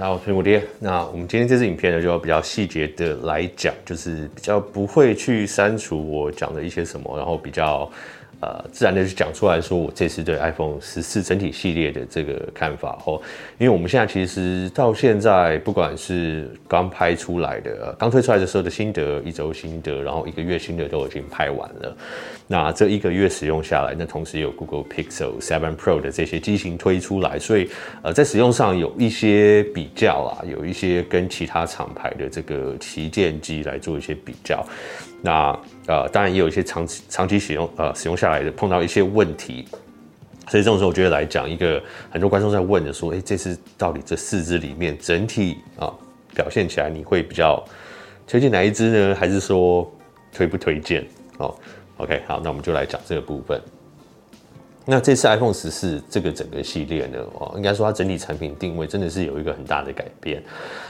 大家好，我是苹果爹。那我们今天这支影片呢，就要比较细节的来讲，就是比较不会去删除我讲的一些什么，然后比较。呃，自然的去讲出来说，我这次对 iPhone 十四整体系列的这个看法哦，因为我们现在其实到现在，不管是刚拍出来的、刚推出来的时候的心得、一周心得，然后一个月心得都已经拍完了。那这一个月使用下来，那同时有 Google Pixel 7 Pro 的这些机型推出来，所以呃，在使用上有一些比较啊，有一些跟其他厂牌的这个旗舰机来做一些比较。那呃，当然也有一些长期长期使用呃使用下来的碰到一些问题，所以这种时候我觉得来讲一个很多观众在问的说，哎，这次到底这四支里面整体啊、表现起来你会比较推荐哪一支呢？还是说推不推荐？哦，OK，好，那我们就来讲这个部分。那这次 iPhone 十四这个整个系列呢，哦，应该说它整体产品定位真的是有一个很大的改变。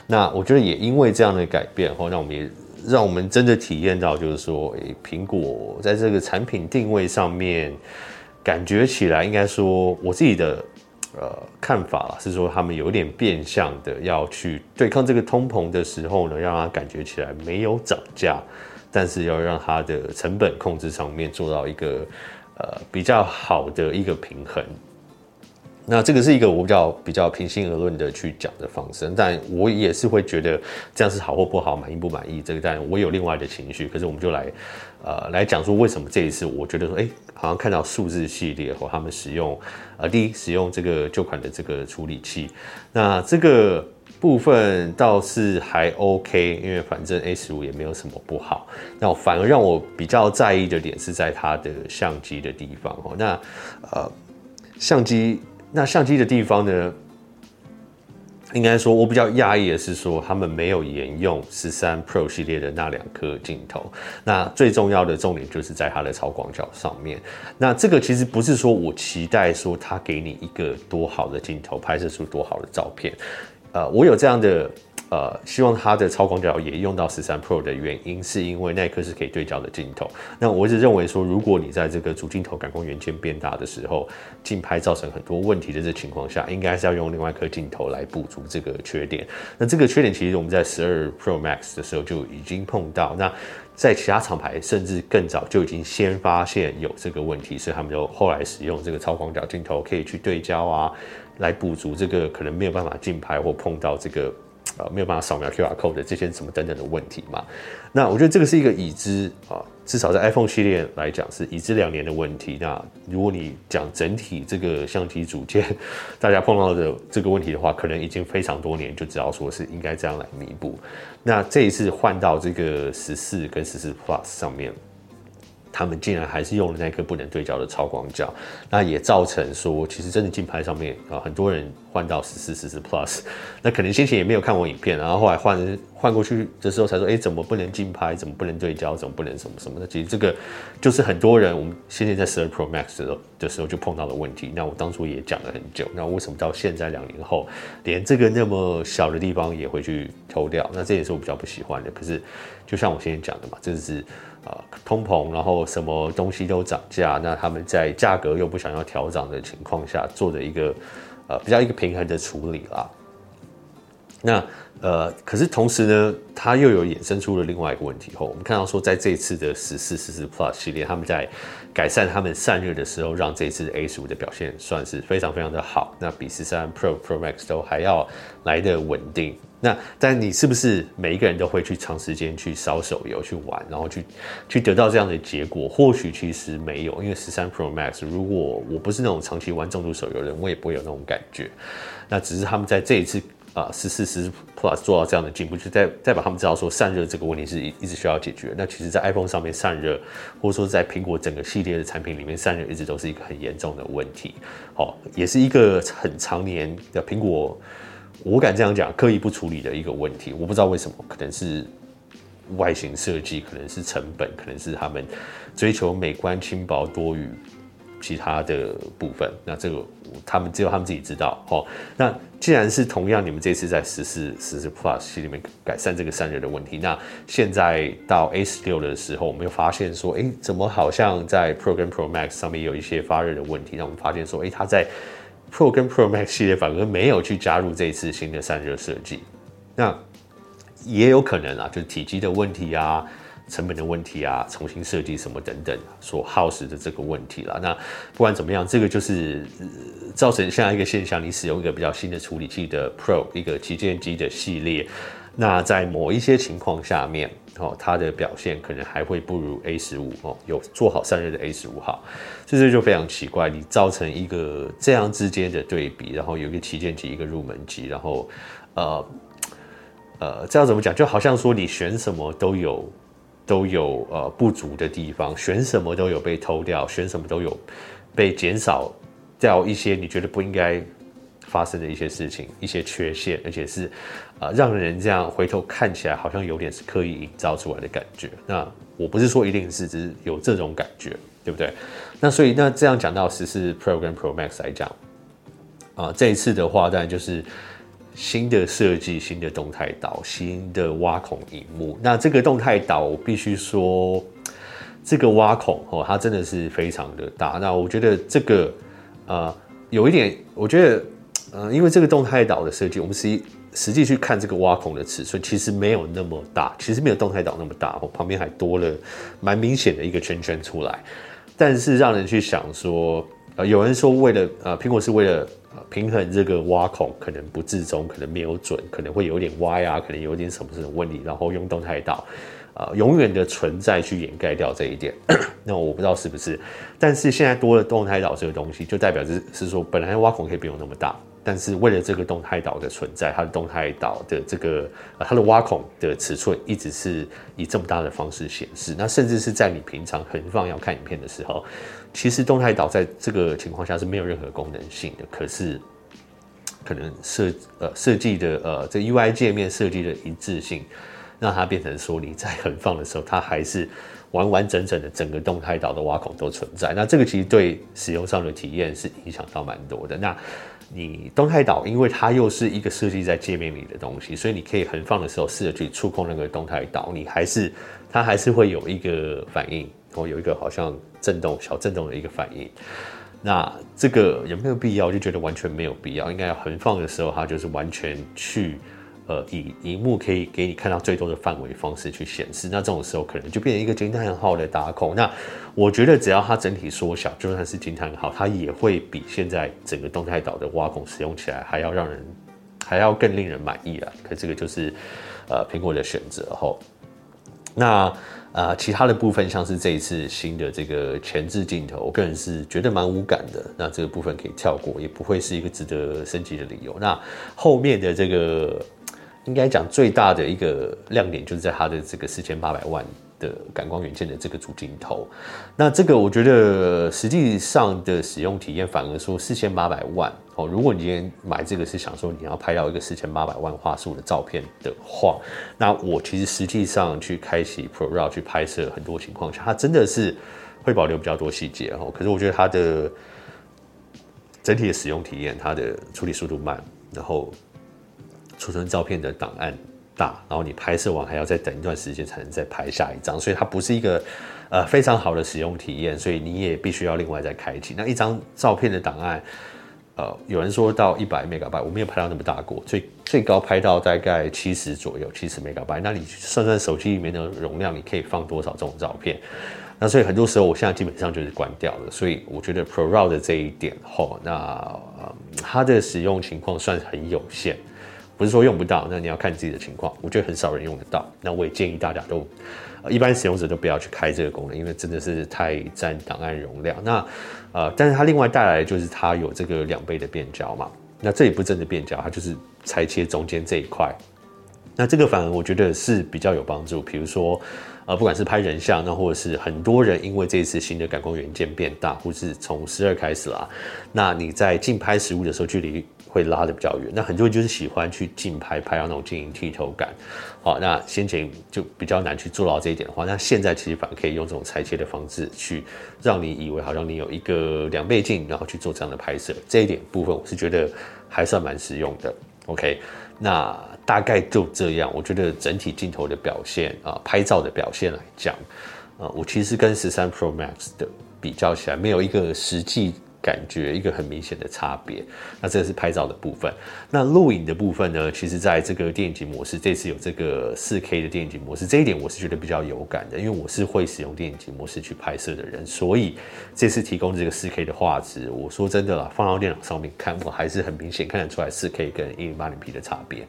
那我觉得也因为这样的改变，哦，让我们也。让我们真的体验到，就是说，诶，苹果在这个产品定位上面，感觉起来应该说，我自己的呃看法啦，是说他们有点变相的要去对抗这个通膨的时候呢，让它感觉起来没有涨价，但是要让它的成本控制上面做到一个呃比较好的一个平衡。那这个是一个我比较比较平心而论的去讲的方式，但我也是会觉得这样是好或不好，满意不满意这个，但我有另外的情绪。可是我们就来呃来讲说为什么这一次我觉得说，哎，好像看到数字系列和他们使用呃第一使用这个旧款的这个处理器，那这个部分倒是还 OK，因为反正 A 十五也没有什么不好。那反而让我比较在意的点是在它的相机的地方哦，那呃相机。那相机的地方呢？应该说，我比较讶异的是说，他们没有沿用十三 Pro 系列的那两颗镜头。那最重要的重点就是在它的超广角上面。那这个其实不是说我期待说它给你一个多好的镜头，拍摄出多好的照片。呃，我有这样的。呃，希望它的超广角也用到十三 Pro 的原因，是因为那一颗是可以对焦的镜头。那我一直认为说，如果你在这个主镜头感光元件变大的时候，竞拍造成很多问题的这情况下，应该是要用另外一颗镜头来补足这个缺点。那这个缺点其实我们在十二 Pro Max 的时候就已经碰到。那在其他厂牌甚至更早就已经先发现有这个问题，所以他们就后来使用这个超广角镜头可以去对焦啊，来补足这个可能没有办法竞拍或碰到这个。呃，没有办法扫描 QR code 的这些什么等等的问题嘛？那我觉得这个是一个已知啊，至少在 iPhone 系列来讲是一至两年的问题。那如果你讲整体这个相机组件，大家碰到的这个问题的话，可能已经非常多年就知道说是应该这样来弥补。那这一次换到这个十四跟十四 Plus 上面。他们竟然还是用了那颗不能对焦的超广角，那也造成说，其实真的竞拍上面啊，很多人换到十四、十四 Plus，那可能先前也没有看我影片，然后后来换换过去的时候才说，哎，怎么不能竞拍？怎么不能对焦？怎么不能什么什么的？其实这个就是很多人我们先前在十二 Pro Max 的时候的时候就碰到的问题。那我当初也讲了很久，那为什么到现在两年后，连这个那么小的地方也会去偷掉？那这也是我比较不喜欢的。可是就像我先前讲的嘛，这是。啊，通膨，然后什么东西都涨价，那他们在价格又不想要调涨的情况下，做的一个呃比较一个平衡的处理啦。那呃，可是同时呢，它又有衍生出了另外一个问题后，我们看到说，在这一次的十四、十四 Plus 系列，他们在改善他们散热的时候，让这一次 A 十五的表现算是非常非常的好，那比十三 Pro、Pro Max 都还要来得稳定。那但你是不是每一个人都会去长时间去烧手游去玩，然后去去得到这样的结果？或许其实没有，因为十三 Pro Max，如果我不是那种长期玩重度手游的人，我也不会有那种感觉。那只是他们在这一次啊十四、十四 Plus 做到这样的进步，就代代表他们知道说散热这个问题是一一直需要解决。那其实，在 iPhone 上面散热，或者说在苹果整个系列的产品里面散热，一直都是一个很严重的问题。好，也是一个很常年的苹果。我敢这样讲，刻意不处理的一个问题，我不知道为什么，可能是外形设计，可能是成本，可能是他们追求美观轻薄多于其他的部分。那这个他们只有他们自己知道。哦，那既然是同样，你们这次在十四、十四 Plus 系里面改善这个散热的问题，那现在到 A 十六的时候，我们又发现说，哎，怎么好像在 Pro 跟 Pro Max 上面有一些发热的问题？让我们发现说，哎，它在 Pro 跟 Pro Max 系列反而没有去加入这一次新的散热设计，那也有可能啊，就是体积的问题啊。成本的问题啊，重新设计什么等等所耗时的这个问题啦。那不管怎么样，这个就是、造成现在一个现象：你使用一个比较新的处理器的 Pro 一个旗舰机的系列，那在某一些情况下面，哦，它的表现可能还会不如 A 十五哦，有做好散热的 A 十五好，这这就非常奇怪。你造成一个这样之间的对比，然后有一个旗舰机，一个入门机，然后呃呃，这样怎么讲？就好像说你选什么都有。都有呃不足的地方，选什么都有被偷掉，选什么都有被减少掉一些你觉得不应该发生的一些事情，一些缺陷，而且是啊、呃、让人这样回头看起来好像有点是刻意营造出来的感觉。那我不是说一定是，只是有这种感觉，对不对？那所以那这样讲到十四 Pro 跟 Pro Max 来讲啊、呃，这一次的话当然就是。新的设计，新的动态岛，新的挖孔萤幕。那这个动态岛，我必须说，这个挖孔哦，它真的是非常的大。那我觉得这个呃，有一点，我觉得呃，因为这个动态岛的设计，我们实实际去看这个挖孔的尺寸，其实没有那么大，其实没有动态岛那么大。我，旁边还多了蛮明显的一个圈圈出来。但是让人去想说，呃，有人说为了呃，苹果是为了。平衡这个挖孔可能不自中，可能没有准，可能会有点歪啊，可能有点什么什么问题，然后用动态岛，呃，永远的存在去掩盖掉这一点。那我不知道是不是，但是现在多了动态岛这个东西，就代表是是说，本来挖孔可以不用那么大，但是为了这个动态岛的存在，它的动态岛的这个呃它的挖孔的尺寸一直是以这么大的方式显示，那甚至是在你平常横放要看影片的时候。其实动态岛在这个情况下是没有任何功能性的，可是可能设呃设计的呃这 UI 界面设计的一致性，让它变成说你在横放的时候，它还是完完整整的整个动态岛的挖孔都存在。那这个其实对使用上的体验是影响到蛮多的。那你动态岛，因为它又是一个设计在界面里的东西，所以你可以横放的时候试着去触控那个动态岛，你还是它还是会有一个反应。哦，有一个好像震动、小震动的一个反应，那这个有没有必要？我就觉得完全没有必要。应该要横放的时候，它就是完全去呃以荧幕可以给你看到最多的范围方式去显示。那这种时候可能就变成一个惊叹号的打孔。那我觉得只要它整体缩小，就算是惊叹号，它也会比现在整个动态岛的挖孔使用起来还要让人还要更令人满意啊。可这个就是呃苹果的选择后，那。呃，其他的部分像是这一次新的这个前置镜头，我个人是觉得蛮无感的。那这个部分可以跳过，也不会是一个值得升级的理由。那后面的这个，应该讲最大的一个亮点，就是在它的这个四千八百万。的感光元件的这个主镜头，那这个我觉得实际上的使用体验反而说四千八百万哦。如果你今天买这个是想说你要拍到一个四千八百万画素的照片的话，那我其实实际上去开启 ProRAW 去拍摄，很多情况下它真的是会保留比较多细节哦。可是我觉得它的整体的使用体验，它的处理速度慢，然后储存照片的档案。大，然后你拍摄完还要再等一段时间才能再拍下一张，所以它不是一个呃非常好的使用体验，所以你也必须要另外再开启。那一张照片的档案，呃，有人说到一百 megabyte，我没有拍到那么大过，最最高拍到大概七十左右，七十 megabyte。那你算算手机里面的容量，你可以放多少这种照片？那所以很多时候我现在基本上就是关掉了。所以我觉得 ProRAW 的这一点后，那、它的使用情况算很有限。不是说用不到，那你要看自己的情况。我觉得很少人用得到，那我也建议大家都，一般使用者都不要去开这个功能，因为真的是太占档案容量。那呃，但是它另外带来的就是它有这个两倍的变焦嘛，那这也不真的变焦，它就是裁切中间这一块。那这个反而我觉得是比较有帮助。比如说，呃，不管是拍人像，那或者是很多人因为这一次新的感光元件变大，或是从十二开始啦，那你在近拍实物的时候，距离会拉得比较远，那很多人就是喜欢去近拍，拍到那种晶莹剔透感。好，那先前就比较难去做到这一点的话，那现在其实反而可以用这种裁切的方式，去让你以为好像你有一个两倍镜，然后去做这样的拍摄。这一点部分我是觉得还算蛮实用的。OK，那大概就这样。我觉得整体镜头的表现啊，拍照的表现来讲，啊，我其实跟十三 Pro Max 的比较起来，没有一个实际。感觉一个很明显的差别。那这是拍照的部分。那录影的部分呢？其实在这个电影模式，这次有这个四 K 的电影模式，这一点我是觉得比较有感的，因为我是会使用电影模式去拍摄的人，所以这次提供这个四 K 的画质，我说真的啦，放到电脑上面看，我还是很明显看得出来四 K 跟一零八零 P 的差别。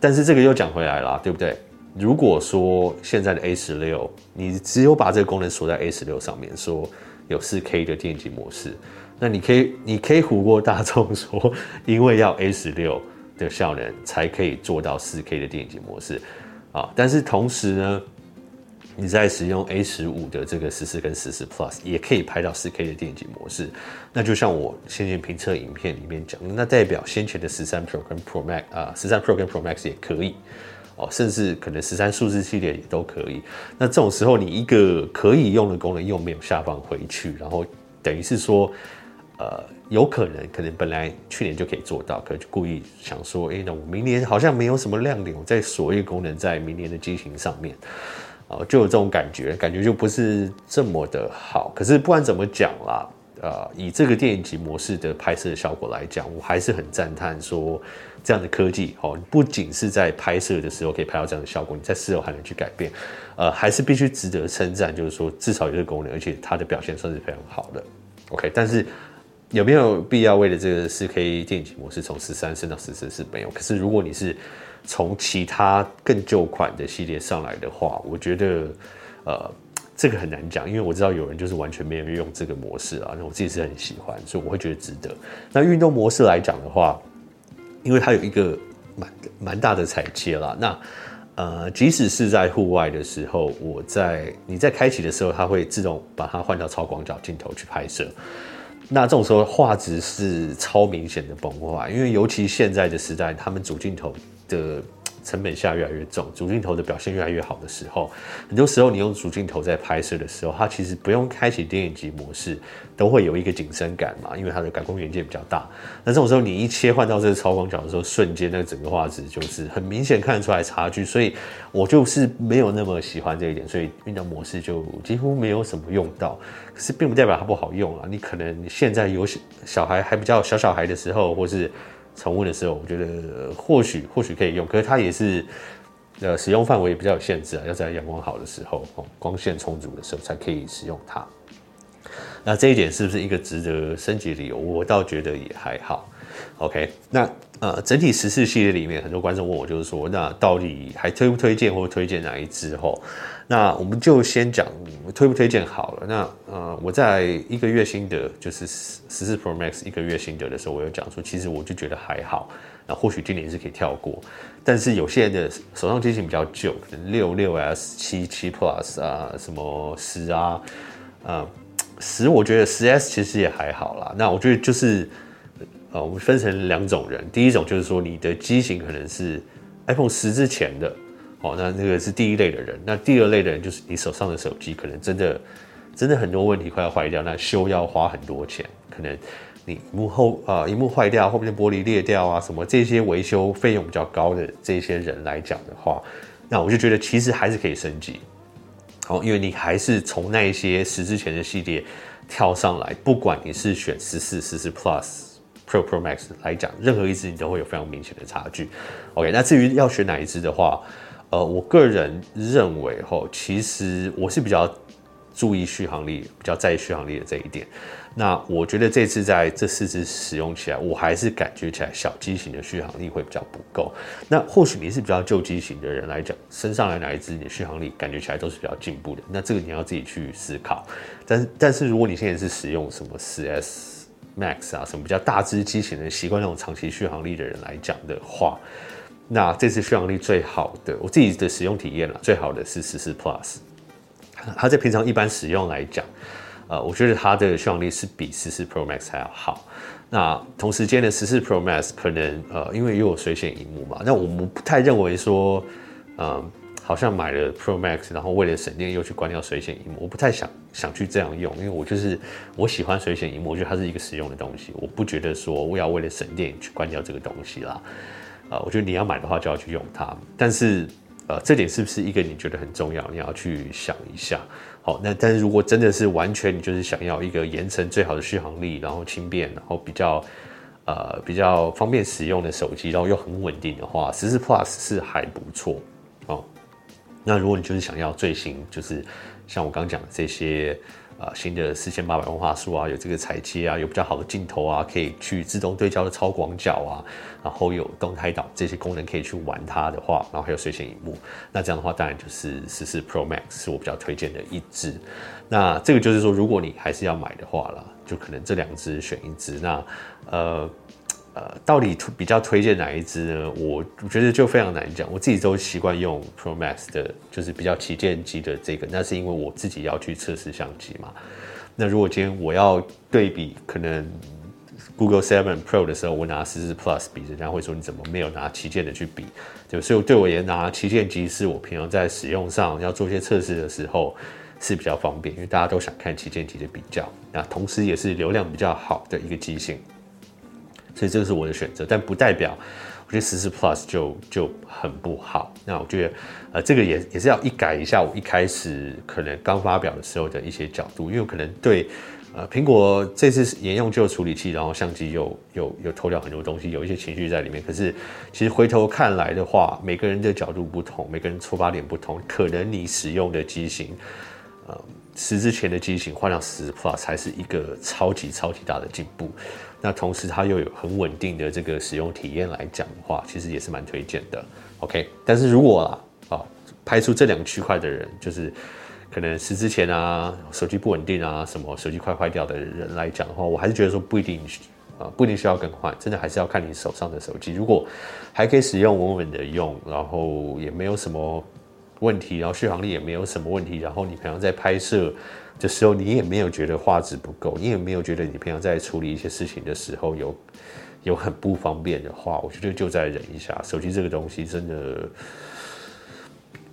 但是这个又讲回来了，对不对？如果说现在的 A 十六，你只有把这个功能锁在 A 十六上面，说有四 K 的电影模式，那你可以，你可以唬过大众说，因为要 A 十六的效能才可以做到四 K 的电影级模式啊。但是同时呢，你在使用 A 十五的这个十四跟十四 Plus 也可以拍到四 K 的电影级模式。那就像我先前评测影片里面讲，那代表先前的十三 Pro 跟 Pro Max 啊，十三 Pro 跟 Pro Max 也可以。哦，甚至可能十三数字系列也都可以。那这种时候，你一个可以用的功能又没有下放回去，然后等于是说，呃，有可能可能本来去年就可以做到，可能就故意想说，哎、那我明年好像没有什么亮点，我再锁一个功能在明年的机型上面，啊，就有这种感觉，感觉就不是这么的好。可是不管怎么讲啦，呃，以这个电影级模式的拍摄效果来讲，我还是很赞叹说。这样的科技哦，不仅是在拍摄的时候可以拍到这样的效果，你在事后还能去改变，呃，还是必须值得称赞。就是说，至少有这个功能，而且它的表现算是非常好的。OK，但是有没有必要为了这个四 K 电影模式从十三升到十四是没有？可是如果你是从其他更旧款的系列上来的话，我觉得呃，这个很难讲，因为我知道有人就是完全没有用这个模式啊，那我自己是很喜欢，所以我会觉得值得。那运动模式来讲的话。因为它有一个蛮蛮大的裁切啦，那呃，即使是在户外的时候，我在你在开启的时候，它会自动把它换到超广角镜头去拍摄。那这种时候画质是超明显的崩坏，因为尤其现在的时代，他们主镜头的。成本下越来越重，主镜头的表现越来越好的时候，很多时候你用主镜头在拍摄的时候，它其实不用开启电影级模式，都会有一个景深感嘛，因为它的感光元件比较大。那这种时候你一切换到这个超广角的时候，瞬间那个整个画质就是很明显看得出来差距，所以我就是没有那么喜欢这一点，所以运动模式就几乎没有什么用到。可是并不代表它不好用啊，你可能现在有小小孩还比较小小孩的时候，或是。宠物的时候，我觉得或许或许可以用，可是它也是呃使用范围也比较有限制啊，要在阳光好的时候，哦，光线充足的时候才可以使用它。那这一点是不是一个值得升级的理由？我倒觉得也还好。OK，那呃整体十四系列里面，很多观众问我，就是说，那到底还推不推荐，或推荐哪一支？吼。那我们就先讲推不推荐好了。那呃，我在一个月心得，就是十四 Pro Max 一个月心得的时候，我有讲说，其实我就觉得还好。那或许今年是可以跳过，但是有些人的手上机型比较旧，可能六六 S、七七 Plus 啊，什么十啊，呃，十我觉得十 S 其实也还好啦。那我觉得就是呃，我们分成两种人，第一种就是说你的机型可能是 iPhone 十之前的。哦，那那个是第一类的人。那第二类的人就是你手上的手机可能真的真的很多问题快要坏掉，那修要花很多钱。可能你幕后啊，萤幕坏掉，后面的玻璃裂掉啊，什么这些维修费用比较高的这些人来讲的话，那我就觉得其实还是可以升级。好，因为你还是从那一些十之前的系列跳上来，不管你是选十四、十四 Plus、Pro、Pro Max 来讲，任何一支你都会有非常明显的差距。OK，那至于要选哪一支的话，呃，我个人认为吼，其实我是比较注意续航力，比较在意续航力的这一点。那我觉得这次在这四支使用起来，我还是感觉起来小机型的续航力会比较不够。那或许你是比较旧机型的人来讲，升上来哪一支你的续航力感觉起来都是比较进步的。那这个你要自己去思考。但是，但是如果你现在是使用什么四 S Max 啊，什么比较大只机型的，习惯那种长期续航力的人来讲的话。那这次续航力最好的，我自己的使用体验了，最好的是十四 Plus，它在平常一般使用来讲，呃，我觉得它的续航力是比十四 Pro Max 还要好。那同时间的十四 Pro Max 可能呃，因为又有水显萤幕嘛，那我们不太认为说，呃，好像买了 Pro Max，然后为了省电又去关掉水显萤幕，我不太想想去这样用，因为我就是我喜欢水显萤幕，我觉得它是一个实用的东西，我不觉得说我要为了省电去关掉这个东西啦。啊，我觉得你要买的话就要去用它，但是呃，这点是不是一个你觉得很重要？你要去想一下。好，那但是如果真的是完全你就是想要一个延程最好的续航力，然后轻便，然后比较呃比较方便使用的手机，然后又很稳定的话，十四 Plus 是还不错哦。那如果你就是想要最新，就是像我刚讲的这些。啊，新的四千八百万画素啊，有这个裁切啊，有比较好的镜头啊，可以去自动对焦的超广角啊，然后有动态岛这些功能可以去玩它的话，然后还有水显萤幕，那这样的话当然就是十四 Pro Max 是我比较推荐的一支。那这个就是说，如果你还是要买的话啦，就可能这两支选一支。那呃。呃，到底比较推荐哪一支呢？我我觉得就非常难讲。我自己都习惯用 Pro Max 的，就是比较旗舰机的这个。那是因为我自己要去测试相机嘛。那如果今天我要对比，可能 Google Seven Pro 的时候，我拿十四 Plus 比，人家会说你怎么没有拿旗舰的去比？对，所以对我而言，拿旗舰机是我平常在使用上要做一些测试的时候是比较方便，因为大家都想看旗舰机的比较。那同时也是流量比较好的一个机型。所以这个是我的选择，但不代表我觉得十四 Plus 就就很不好。那我觉得，呃，这个也也是要一改一下我一开始可能刚发表的时候的一些角度，因为可能对呃苹果这次沿用旧处理器，然后相机又又又偷掉很多东西，有一些情绪在里面。可是其实回头看来的话，每个人的角度不同，每个人出发点不同，可能你使用的机型，呃，十之前的机型换到十四 Plus 才是一个超级超级大的进步。那同时它又有很稳定的这个使用体验来讲的话，其实也是蛮推荐的。OK，但是如果啊啊拍出这两个区块的人，就是可能十之前啊手机不稳定啊什么手机快坏掉的人来讲的话，我还是觉得说不一定啊不一定需要更换，真的还是要看你手上的手机。如果还可以使用稳稳的用，然后也没有什么问题，然后续航力也没有什么问题，然后你平常在拍摄。的时候，你也没有觉得画质不够，你也没有觉得你平常在处理一些事情的时候有有很不方便的话，我觉得就再忍一下。手机这个东西真的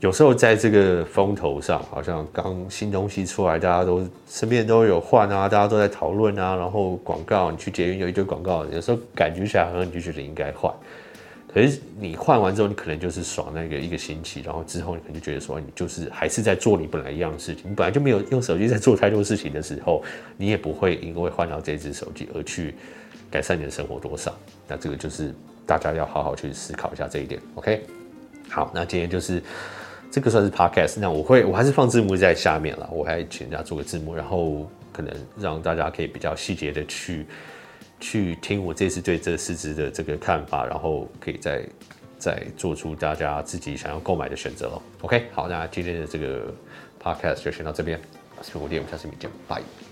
有时候在这个风头上，好像刚新东西出来，大家都身边都有换啊，大家都在讨论啊，然后广告，你去捷运有一堆广告，有时候感觉起来好像你就觉得应该换。可是你换完之后，你可能就是爽那个一个星期，然后之后你可能就觉得说，你就是还是在做你本来一样的事情。你本来就没有用手机在做太多事情的时候，你也不会因为换到这只手机而去改善你的生活多少。那这个就是大家要好好去思考一下这一点。OK，好，那今天就是这个算是 Podcast，那我会我还是放字幕在下面了，我还请人家做个字幕，然后可能让大家可以比较细节的去。去听我这次对这四只的这个看法，然后可以再再做出大家自己想要购买的选择喽。OK，好，那今天的这个 Podcast 就先到这边，我是苹果爹，我们下次见，拜。